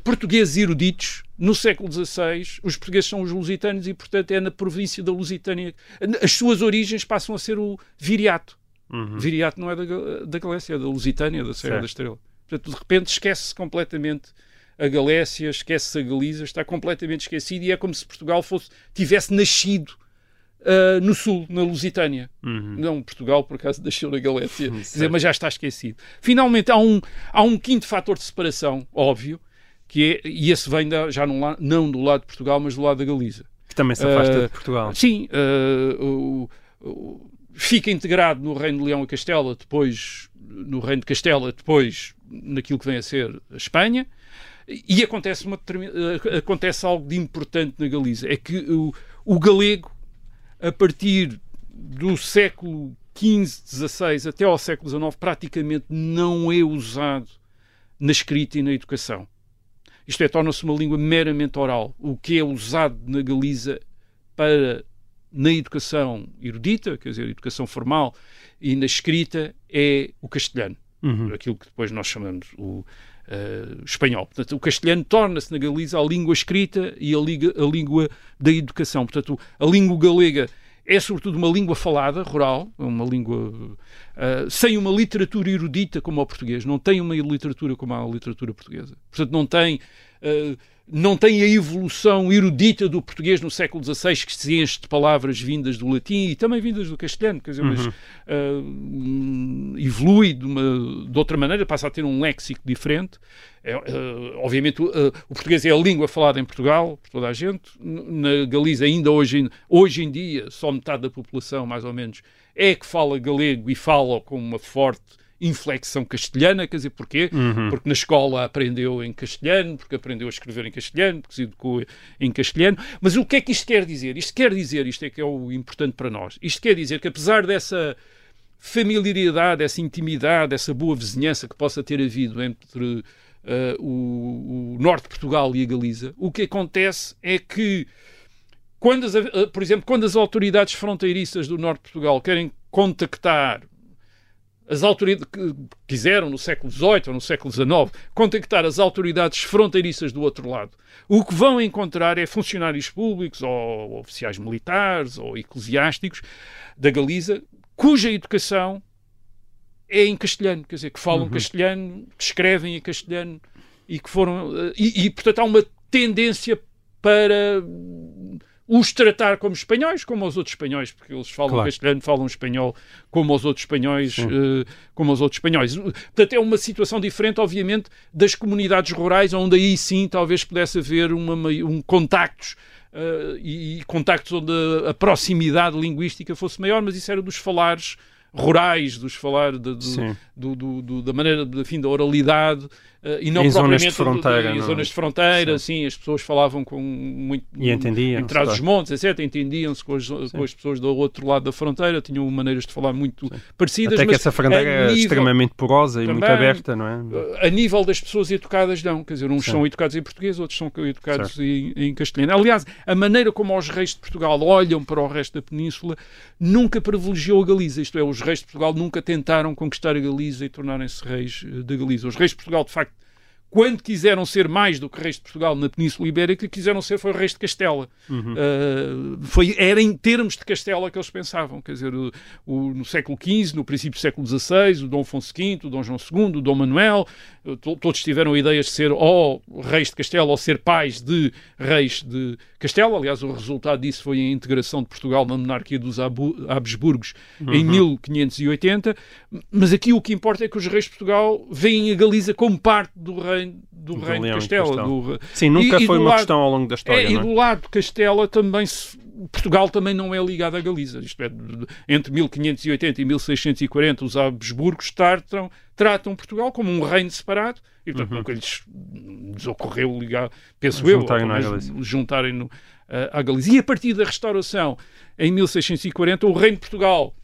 Speaker 7: portugueses eruditos, no século XVI, os portugueses são os lusitanos e, portanto, é na província da Lusitânia. As suas origens passam a ser o viriato. Uhum. Viriato não é da, da Galécia, é da Lusitânia, da Serra certo. da Estrela. Portanto, de repente esquece-se completamente a Galécia, esquece-se a Galiza, está completamente esquecido e é como se Portugal fosse, tivesse nascido uh, no sul, na Lusitânia. Uhum. Não, Portugal, por acaso, nasceu na Galécia, dizer, mas já está esquecido. Finalmente, há um, há um quinto fator de separação, óbvio, que é, e esse vem da, já não, não do lado de Portugal, mas do lado da Galiza.
Speaker 6: Que também se afasta uh, de Portugal.
Speaker 7: Sim, uh, o, o, fica integrado no Reino de Leão e Castela, depois no Reino de Castela, depois naquilo que vem a ser a Espanha. E acontece, uma, uh, acontece algo de importante na Galiza, é que o, o galego, a partir do século XV, XVI até ao século XIX, praticamente não é usado na escrita e na educação. Isto é, torna-se uma língua meramente oral. O que é usado na Galiza para na educação erudita, quer dizer, educação formal, e na escrita é o castelhano. Uhum. Aquilo que depois nós chamamos o uh, espanhol. Portanto, o castelhano torna-se na Galiza a língua escrita e a, liga, a língua da educação. Portanto, a língua galega é sobretudo uma língua falada, rural, uma língua uh, sem uma literatura erudita como o português, não tem uma literatura como a literatura portuguesa. Portanto, não tem uh, não tem a evolução erudita do português no século XVI, que se enche de palavras vindas do latim e também vindas do castelhano, quer dizer, uhum. mas uh, evolui de, uma, de outra maneira, passa a ter um léxico diferente. É, uh, obviamente, uh, o português é a língua falada em Portugal, por toda a gente. Na Galiza, ainda hoje, hoje em dia, só metade da população, mais ou menos, é que fala galego e fala com uma forte inflexão castelhana, quer dizer, porquê? Uhum. Porque na escola aprendeu em castelhano, porque aprendeu a escrever em castelhano, porque se educou em castelhano. Mas o que é que isto quer dizer? Isto quer dizer, isto é que é o importante para nós, isto quer dizer que apesar dessa familiaridade, essa intimidade, essa boa vizinhança que possa ter havido entre uh, o, o, norte de Portugal e a Galiza, o que acontece é que quando as, uh, por exemplo, quando as autoridades fronteiriças do norte de Portugal querem contactar as autoridades que quiseram no século XVIII ou no século XIX contactar as autoridades fronteiriças do outro lado, o que vão encontrar é funcionários públicos ou oficiais militares ou eclesiásticos da Galiza cuja educação é em castelhano, quer dizer, que falam uhum. castelhano, que escrevem em castelhano e que foram eh, e, e portanto há uma tendência para os tratar como espanhóis, como os outros espanhóis, porque eles falam claro. castelhano, falam espanhol como os outros espanhóis, uh, como os outros espanhóis. Portanto, é uma situação diferente, obviamente, das comunidades rurais, onde aí sim talvez pudesse haver uma, um contactos uh, e, e contactos onde a, a proximidade linguística fosse maior, mas isso era dos falares rurais, dos falar de, de, do, do, do, da maneira, enfim, da oralidade, e não
Speaker 6: em
Speaker 7: zonas
Speaker 6: de fronteira.
Speaker 7: em zonas de fronteira, sim. sim. as pessoas falavam com muito.
Speaker 6: E entendiam.
Speaker 7: Em trás dos montes, etc. Entendiam-se com, com, as pessoas do outro lado da fronteira, tinham maneiras de falar muito sim. parecidas.
Speaker 6: Até que essa fronteira é extremamente porosa e também, muito aberta, não
Speaker 7: é? A nível das pessoas educadas, não. Quer dizer, uns sim. são educados em português, outros são educados em, em, castelhano. Aliás, a maneira como os reis de Portugal olham para o resto da península nunca privilegiou a Galiza. Isto é, os reis de Portugal nunca tentaram conquistar a Galiza e tornarem-se reis eh, da Galiza. Os reis de Portugal, de facto, quando quiseram ser mais do que reis de Portugal na Península Ibérica, quiseram ser foi reis de Castela. Uhum. Uh, foi, era em termos de Castela que eles pensavam. Quer dizer, o, o, no século XV, no princípio do século XVI, o Dom Afonso V, o Dom João II, o Dom Manuel, uh, todos tiveram ideias de ser ou reis de Castela ou ser pais de reis de Castela. Aliás, o resultado disso foi a integração de Portugal na monarquia dos Habsburgos uhum. em 1580. Mas aqui o que importa é que os reis de Portugal veem a Galiza como parte do reino reino do, do reino de Castela. Do...
Speaker 6: Sim, nunca e, foi e uma lado, questão ao longo da história.
Speaker 7: É,
Speaker 6: é?
Speaker 7: E do lado de Castela também se Portugal também não é ligado à Galiza. Isto é, entre 1580 e 1640, os Habsburgos tratam, tratam Portugal como um reino separado e, portanto,
Speaker 6: Uhum.
Speaker 7: nunca lhes, lhes ocorreu ligar, penso
Speaker 6: Juntarem-no
Speaker 7: eu, juntarem-no eh, à Galiza. E a partir da restauração, em 1640, o reino de Portugal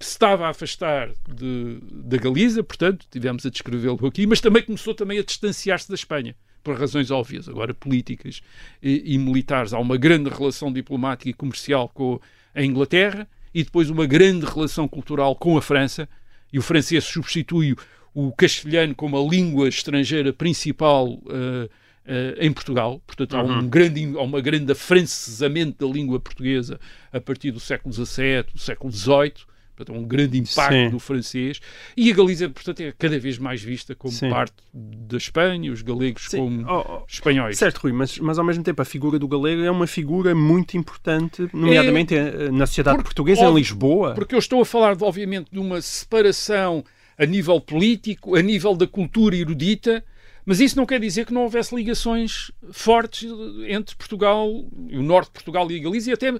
Speaker 7: se estava a afastar de, da Galiza, portanto, tivemos a descrevê-lo aqui, mas também começou também a distanciar-se da Espanha, por razões óbvias, agora políticas e, e militares. Há uma grande relação diplomática e comercial com a Inglaterra e depois uma grande relação cultural com a França, e o francês substitui o castelhano como a língua estrangeira principal eh, eh, em Portugal. Portanto, há, um grande, há uma grande afrancesamento da língua portuguesa a partir do século XVII, do século XVIII. Portanto, um grande impacto
Speaker 6: Sim.
Speaker 7: do francês. E a Galiza, portanto, é cada vez mais vista como
Speaker 6: Sim.
Speaker 7: parte da Espanha, os galegos
Speaker 6: Sim.
Speaker 7: como
Speaker 6: Oh, oh,
Speaker 7: espanhóis.
Speaker 6: Certo, Rui, mas, mas ao mesmo tempo a figura do galego é uma figura muito importante, nomeadamente eh, na sociedade
Speaker 7: Porque,
Speaker 6: portuguesa, em
Speaker 7: óbvio,
Speaker 6: Lisboa.
Speaker 7: Porque eu estou a falar, obviamente, de uma separação a nível político, a nível da cultura erudita, mas isso não quer dizer que não houvesse ligações fortes entre Portugal, o norte de Portugal e a Galiza, e até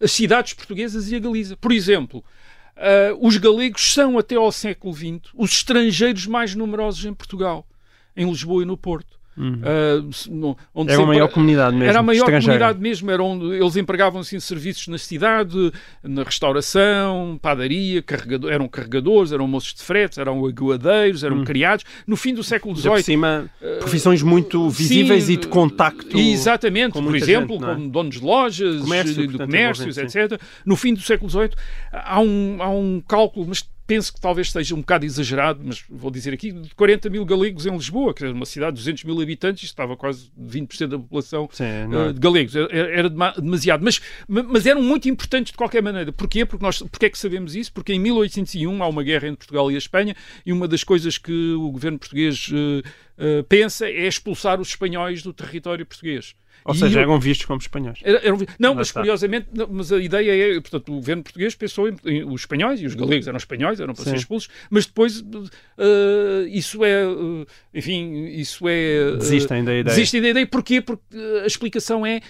Speaker 7: as cidades portuguesas e a Galiza. Por exemplo, ah, os galegos são, até ao século XX, os estrangeiros mais numerosos em Portugal, em Lisboa e no Porto. Ah, se- no- onde
Speaker 6: Era
Speaker 7: sempre-
Speaker 6: maior comunidade mesmo,
Speaker 7: Era a maior comunidade mesmo. Era onde eles empregavam-se em serviços na cidade, na restauração, padaria, carregador, eram carregadores, eram moços de fretes, eram aguadeiros, eram criados. No fim do século XVIII,
Speaker 6: cima, profissões muito visíveis
Speaker 7: Sim,
Speaker 6: e de contacto.
Speaker 7: Exatamente, por exemplo,
Speaker 6: gente, é?
Speaker 7: como donos de lojas,
Speaker 6: Comércio,
Speaker 7: de
Speaker 6: portanto,
Speaker 7: comércios, etc. No fim do século XVIII há um, há um cálculo, mas penso que talvez seja um bocado exagerado, mas vou dizer aqui, de 40 mil galegos em Lisboa, que é uma cidade de 200 mil habitantes, estava quase 20% da população
Speaker 6: Sim, é?
Speaker 7: eh, de galegos. Era, era dema- demasiado. Mas, ma- mas eram muito importantes de qualquer maneira. Porquê? Porque nós, porque é que sabemos isso? Porque em 1801 há uma guerra entre Portugal e a Espanha e uma das coisas que o governo português eh, eh, pensa é expulsar os espanhóis do território português.
Speaker 6: Ou
Speaker 7: E
Speaker 6: seja,
Speaker 7: o-
Speaker 6: eram vistos como espanhóis.
Speaker 7: era- era um- não, mas
Speaker 6: está.
Speaker 7: curiosamente, não, mas a ideia é, portanto, o governo português pensou em, em- os espanhóis e os galegos eram espanhóis, eram para
Speaker 6: Sim.
Speaker 7: ser expulsos, mas depois eh, isso é, eh, enfim, isso é eh,
Speaker 6: Desistem da ideia.
Speaker 7: Desistem da ideia. Porquê? Porque a explicação é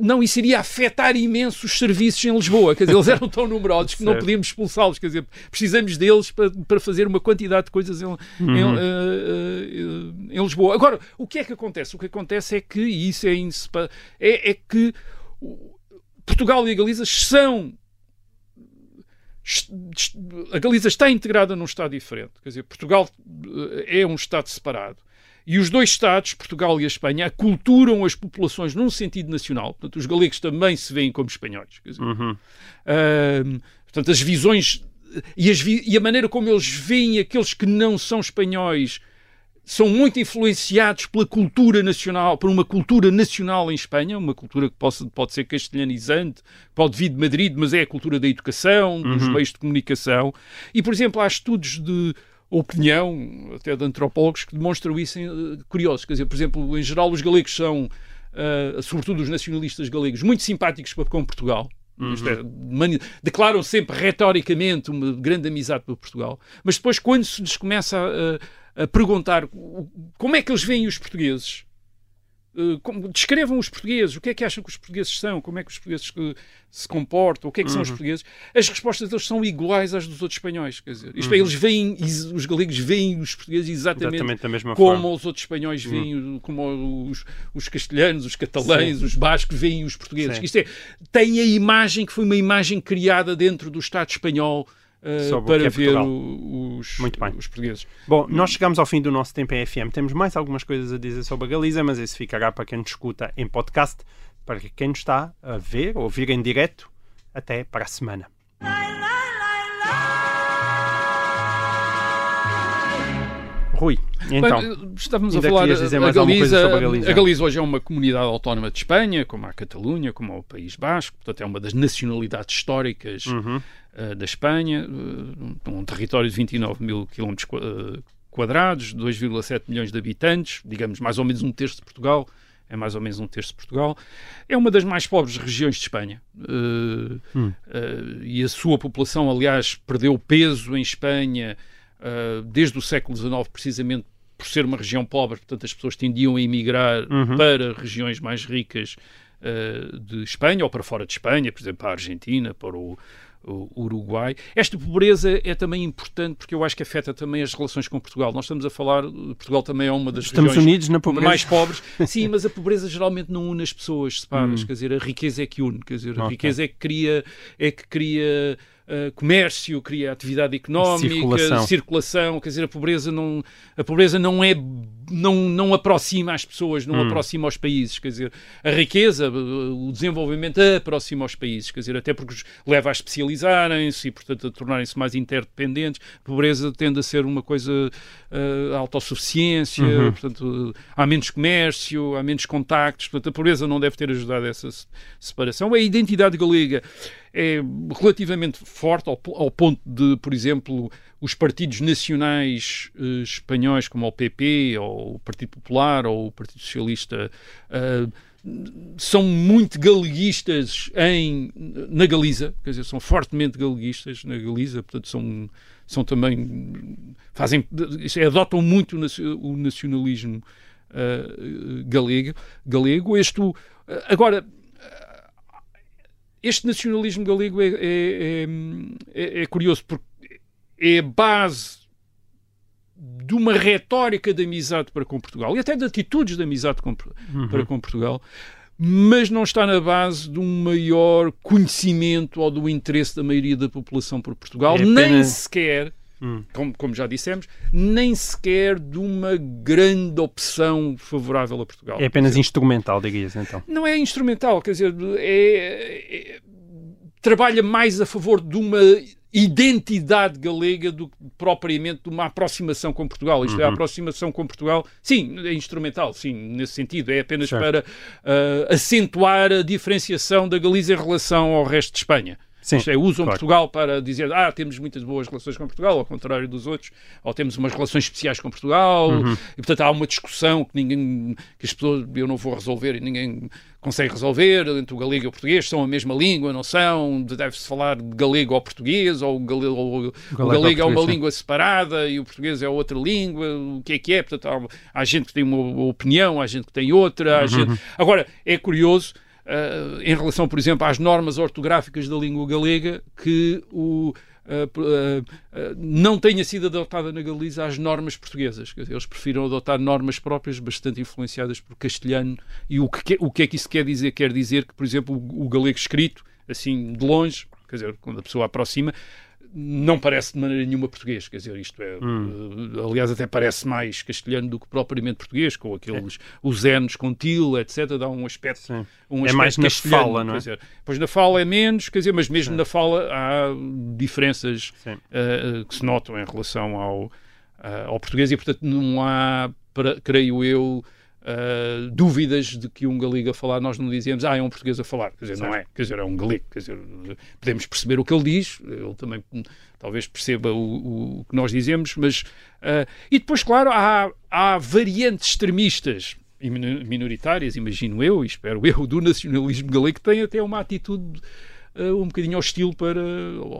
Speaker 7: não, isso iria afetar imenso os serviços em Lisboa. Quer dizer, eles eram tão numerosos que não podíamos expulsá-los. Quer dizer, precisamos deles para, para fazer uma quantidade de coisas em, em,
Speaker 6: Uhum.
Speaker 7: eh, eh, em Lisboa. Agora, o que é que acontece? O que acontece é que, e isso é, insepa- é, é que Portugal e a Galiza são a Galiza está integrada num Estado diferente. Quer dizer, Portugal eh, é um Estado separado. E os dois Estados, Portugal e a Espanha, aculturam as populações num sentido nacional. Portanto, os galegos também se veem como espanhóis. Dizer,
Speaker 6: Uhum.
Speaker 7: Ahm, portanto, as visões e, as vi- e a maneira como eles veem aqueles que não são espanhóis são muito influenciados pela cultura nacional, por uma cultura nacional em Espanha, uma cultura que possa, pode ser castelhanizante, pode vir de Madrid, mas é a cultura da educação, dos meios de comunicação. E, por exemplo, há estudos de opinião, até de antropólogos, que demonstram isso em, eh, curiosos. Quer dizer, por exemplo, em geral, os galegos são, ah, sobretudo os nacionalistas galegos, muito simpáticos para com Portugal. Isto é, declaram sempre retoricamente uma grande amizade por Portugal, mas depois, quando se lhes começa a, a- a perguntar como é que eles veem os portugueses, como- descrevam os portugueses, o que é que acham que os portugueses são, como é que os portugueses que se comportam, o que é que são os portugueses, as respostas deles são iguais às dos outros espanhóis. Quer dizer, isto é, eles veem, os galegos veem os portugueses exatamente,
Speaker 6: Exatamente
Speaker 7: como
Speaker 6: forma.
Speaker 7: os outros espanhóis veem, o- como os, os castelhanos, os catalães, os bascos veem os portugueses.
Speaker 6: Sim.
Speaker 7: Isto é, tem a imagem que foi uma imagem criada dentro do Estado espanhol
Speaker 6: que
Speaker 7: para
Speaker 6: é
Speaker 7: ver o- os, os portugueses.
Speaker 6: Bom, nós chegamos ao fim do nosso tempo em FM. Temos mais algumas coisas a dizer sobre a Galiza, mas isso ficará para quem nos escuta em podcast. Para quem nos está a ver ou ouvir em direto, até para a semana. Rui, então,
Speaker 7: Bem, estávamos a falar a Galiza,
Speaker 6: sobre a Galiza?
Speaker 7: a Galiza hoje é uma comunidade autónoma de Espanha, como a Catalunha, como o País Basco, portanto é uma das nacionalidades históricas
Speaker 6: Uhum.
Speaker 7: eh, da Espanha, eh, um território de 29 mil quilómetros eh, quadrados, 2,7 milhões de habitantes, digamos mais ou menos um terço de Portugal, é mais ou menos um terço de Portugal. É uma das mais pobres regiões de Espanha. Eh,
Speaker 6: Hum.
Speaker 7: eh, e a sua população, aliás, perdeu peso em Espanha eh, desde o século XIX, precisamente por ser uma região pobre, portanto as pessoas tendiam a emigrar
Speaker 6: Uhum.
Speaker 7: para regiões mais ricas uh, de Espanha ou para fora de Espanha, por exemplo, para a Argentina, para o, o Uruguai. Esta pobreza é também importante porque eu acho que afeta também as relações com Portugal. Nós estamos a falar, Portugal também é uma das
Speaker 6: estamos
Speaker 7: regiões
Speaker 6: unidos na pobreza.
Speaker 7: mais pobres. Sim, mas a pobreza geralmente não une as pessoas, separas.
Speaker 6: Hum.
Speaker 7: Quer dizer, a riqueza é que une. Quer dizer, a
Speaker 6: Ok.
Speaker 7: riqueza é que cria, é que cria uh, comércio, cria atividade económica,
Speaker 6: Circulação.
Speaker 7: circulação. Quer dizer, a pobreza não, a pobreza não é não, não aproxima as pessoas, não
Speaker 6: Hum.
Speaker 7: aproxima os países, quer dizer, a riqueza, o desenvolvimento aproxima os países, quer dizer, até porque os leva a especializarem-se e, portanto, a tornarem-se mais interdependentes. A pobreza tende a ser uma coisa uh, autossuficiência,
Speaker 6: Uhum.
Speaker 7: portanto, há menos comércio, há menos contactos, portanto, a pobreza não deve ter ajudado a essa se- separação. A identidade galega é relativamente forte, ao, ao ponto de, por exemplo, os partidos nacionais eh, espanhóis, como o PP, ou o Partido Popular, ou o Partido Socialista, eh, são muito galeguistas em, na Galiza, quer dizer, são fortemente galeguistas na Galiza, portanto, são, são também. fazem. é, adotam muito o nacio- o nacionalismo eh, galego. galego. Este, agora, este nacionalismo galego é, é- é- é curioso porque é base de uma retórica de amizade para com Portugal e até de atitudes de amizade com- para com Portugal, mas não está na base de um maior conhecimento ou do interesse da maioria da população por Portugal,
Speaker 6: É
Speaker 7: nem
Speaker 6: apenas-
Speaker 7: sequer,
Speaker 6: Hum.
Speaker 7: como, como já dissemos, nem sequer de uma grande opção favorável a Portugal.
Speaker 6: É apenas instrumental, dirias então.
Speaker 7: Não é instrumental, quer dizer, é- é- trabalha mais a favor de uma identidade galega do que propriamente de uma aproximação com Portugal. Isto é, a aproximação com Portugal, sim, é instrumental, sim, nesse sentido. É apenas
Speaker 6: Certo.
Speaker 7: para ah, acentuar a diferenciação da Galiza em relação ao resto de Espanha.
Speaker 6: Sim,
Speaker 7: usam
Speaker 6: claro.
Speaker 7: Portugal para dizer ah, temos muitas boas relações com Portugal, ao contrário dos outros, ou temos umas relações especiais com Portugal,
Speaker 6: Uhum.
Speaker 7: e portanto há uma discussão que ninguém, que as pessoas, eu não vou resolver e ninguém consegue resolver, entre o galego e o português, são a mesma língua, não são, deve-se falar de galego ou português, ou o galego, ou o
Speaker 6: ou
Speaker 7: galego é uma língua separada e o português é outra língua, o que é que é, portanto há, há gente que tem uma opinião, há gente que tem outra, há
Speaker 6: Uhum.
Speaker 7: gente... Agora, é curioso, Uh, em relação, por exemplo, às normas ortográficas da língua galega, que o, uh, uh, uh, não tenha sido adotada na Galiza às normas portuguesas. Eles prefiram adotar normas próprias bastante influenciadas por castelhano. E o que, que- o que é que isso quer dizer? Quer dizer que, por exemplo, o, o galego escrito, assim, de longe, quer dizer, quando a pessoa aproxima, não parece de maneira nenhuma português, quer dizer, isto é, uh, aliás, até parece mais castelhano do que propriamente português, com aqueles, os N's com til, etc., dá um aspecto
Speaker 6: Sim.
Speaker 7: um
Speaker 6: É
Speaker 7: aspecto
Speaker 6: mais na fala, não é?
Speaker 7: dizer, pois na fala é menos, quer dizer, mas mesmo na fala há diferenças
Speaker 6: Sim.
Speaker 7: eh, que se notam em relação ao, ah, ao português e, portanto, não há, para- creio eu, ah, dúvidas de que um galego a falar, nós não dizemos, ah, é um português a falar. Quer dizer, não é. Quer dizer, é um galego. Quer dizer, podemos perceber o que ele diz, ele também hum, talvez perceba o, o que nós dizemos, mas. ah, e depois, claro, há, há variantes extremistas e minoritárias, imagino eu, e espero eu, do nacionalismo galego, que tem até uma atitude eh, um bocadinho hostil para,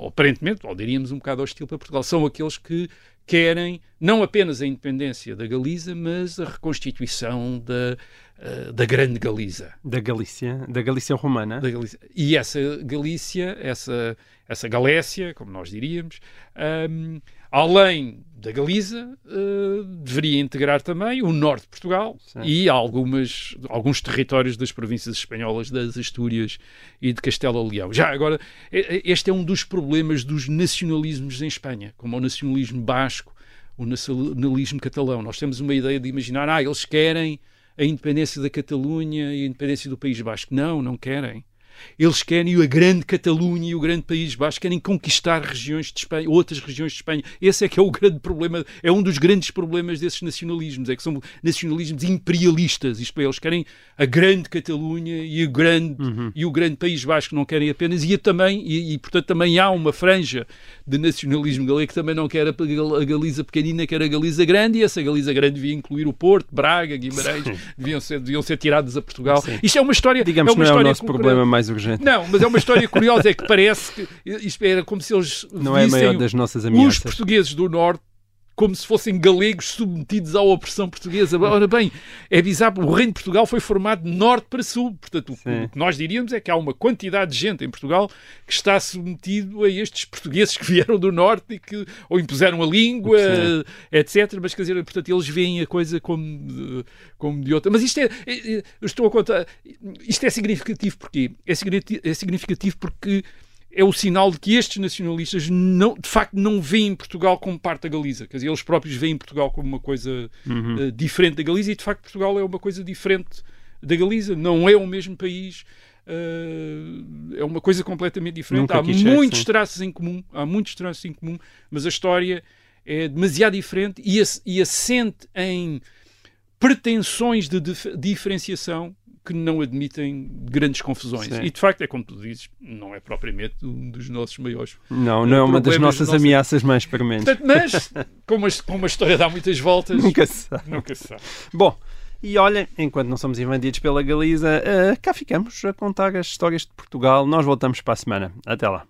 Speaker 7: aparentemente, ou diríamos um bocado hostil para Portugal. São aqueles que querem não apenas a independência da Galiza, mas a reconstituição da, eh, da grande Galiza.
Speaker 6: Da Galícia, da Galícia romana.
Speaker 7: Da Galícia. E essa Galícia, essa, essa Galécia, como nós diríamos, hum, além da Galiza, eh, deveria integrar também o norte de Portugal
Speaker 6: Sim.
Speaker 7: e algumas, alguns territórios das províncias espanholas, das Astúrias e de Castelo Leão. Já agora, este é um dos problemas dos nacionalismos em Espanha, como o nacionalismo basco, o nacionalismo catalão. Nós temos uma ideia de imaginar, ah, eles querem a independência da Catalunha e a independência do País Basco. Não, não querem. Eles querem a grande Catalunha e o grande País Basco, querem conquistar regiões de Espanha, outras regiões de Espanha. Esse é que é o grande problema, é um dos grandes problemas desses nacionalismos, é que são nacionalismos imperialistas, isto é, eles querem a grande Catalunha e o grande, e o grande País Basco, não querem apenas, e, também, e, e, portanto também há uma franja de nacionalismo galego que também não quer a, a Galiza pequenina, quer a Galiza grande, e essa Galiza grande devia incluir o Porto, Braga, Guimarães, deviam ser, deviam ser tirados a Portugal. Isto é uma história...
Speaker 6: Digamos
Speaker 7: é
Speaker 6: que
Speaker 7: uma
Speaker 6: não é o nosso
Speaker 7: cultural.
Speaker 6: problema mais urgente.
Speaker 7: Não, mas é uma história curiosa, é que parece que isto era como se eles
Speaker 6: Não é
Speaker 7: vissem
Speaker 6: maior das nossas
Speaker 7: os portugueses do Norte como se fossem galegos submetidos à opressão portuguesa. Ora bem, é bizarro, o Reino de Portugal foi formado de norte para sul, portanto, o, o que nós diríamos é que há uma quantidade de gente em Portugal que está submetido a estes portugueses que vieram do norte e que ou impuseram a língua,
Speaker 6: Sim.
Speaker 7: etc. Mas quer dizer, portanto, eles veem a coisa como de, como de outra. Mas isto é, é- é- estou a contar, isto é significativo porque é é significativo porque é o sinal de que estes nacionalistas não, de facto não veem Portugal como parte da Galiza. Quer dizer, eles próprios veem Portugal como uma coisa eh, diferente da Galiza e de facto Portugal é uma coisa diferente da Galiza. Não é o mesmo país. eh, é uma coisa completamente diferente.
Speaker 6: Nunca
Speaker 7: há muitos traços em comum, há muitos traços em comum, mas a história é demasiado diferente e, e assente em pretensões de dif- diferenciação que não admitem grandes confusões.
Speaker 6: Sim.
Speaker 7: E de facto, é como tu dizes, não é propriamente um dos nossos maiores.
Speaker 6: Não, não é uma das nossas
Speaker 7: nossa-
Speaker 6: ameaças mais.
Speaker 7: Portanto, mas, como a, como a história dá muitas voltas,
Speaker 6: Nunca se sabe.
Speaker 7: nunca se sabe.
Speaker 6: Bom, e olhem, enquanto não somos invadidos pela Galiza, eh, cá ficamos a contar as histórias de Portugal. Nós voltamos para a semana. Até lá.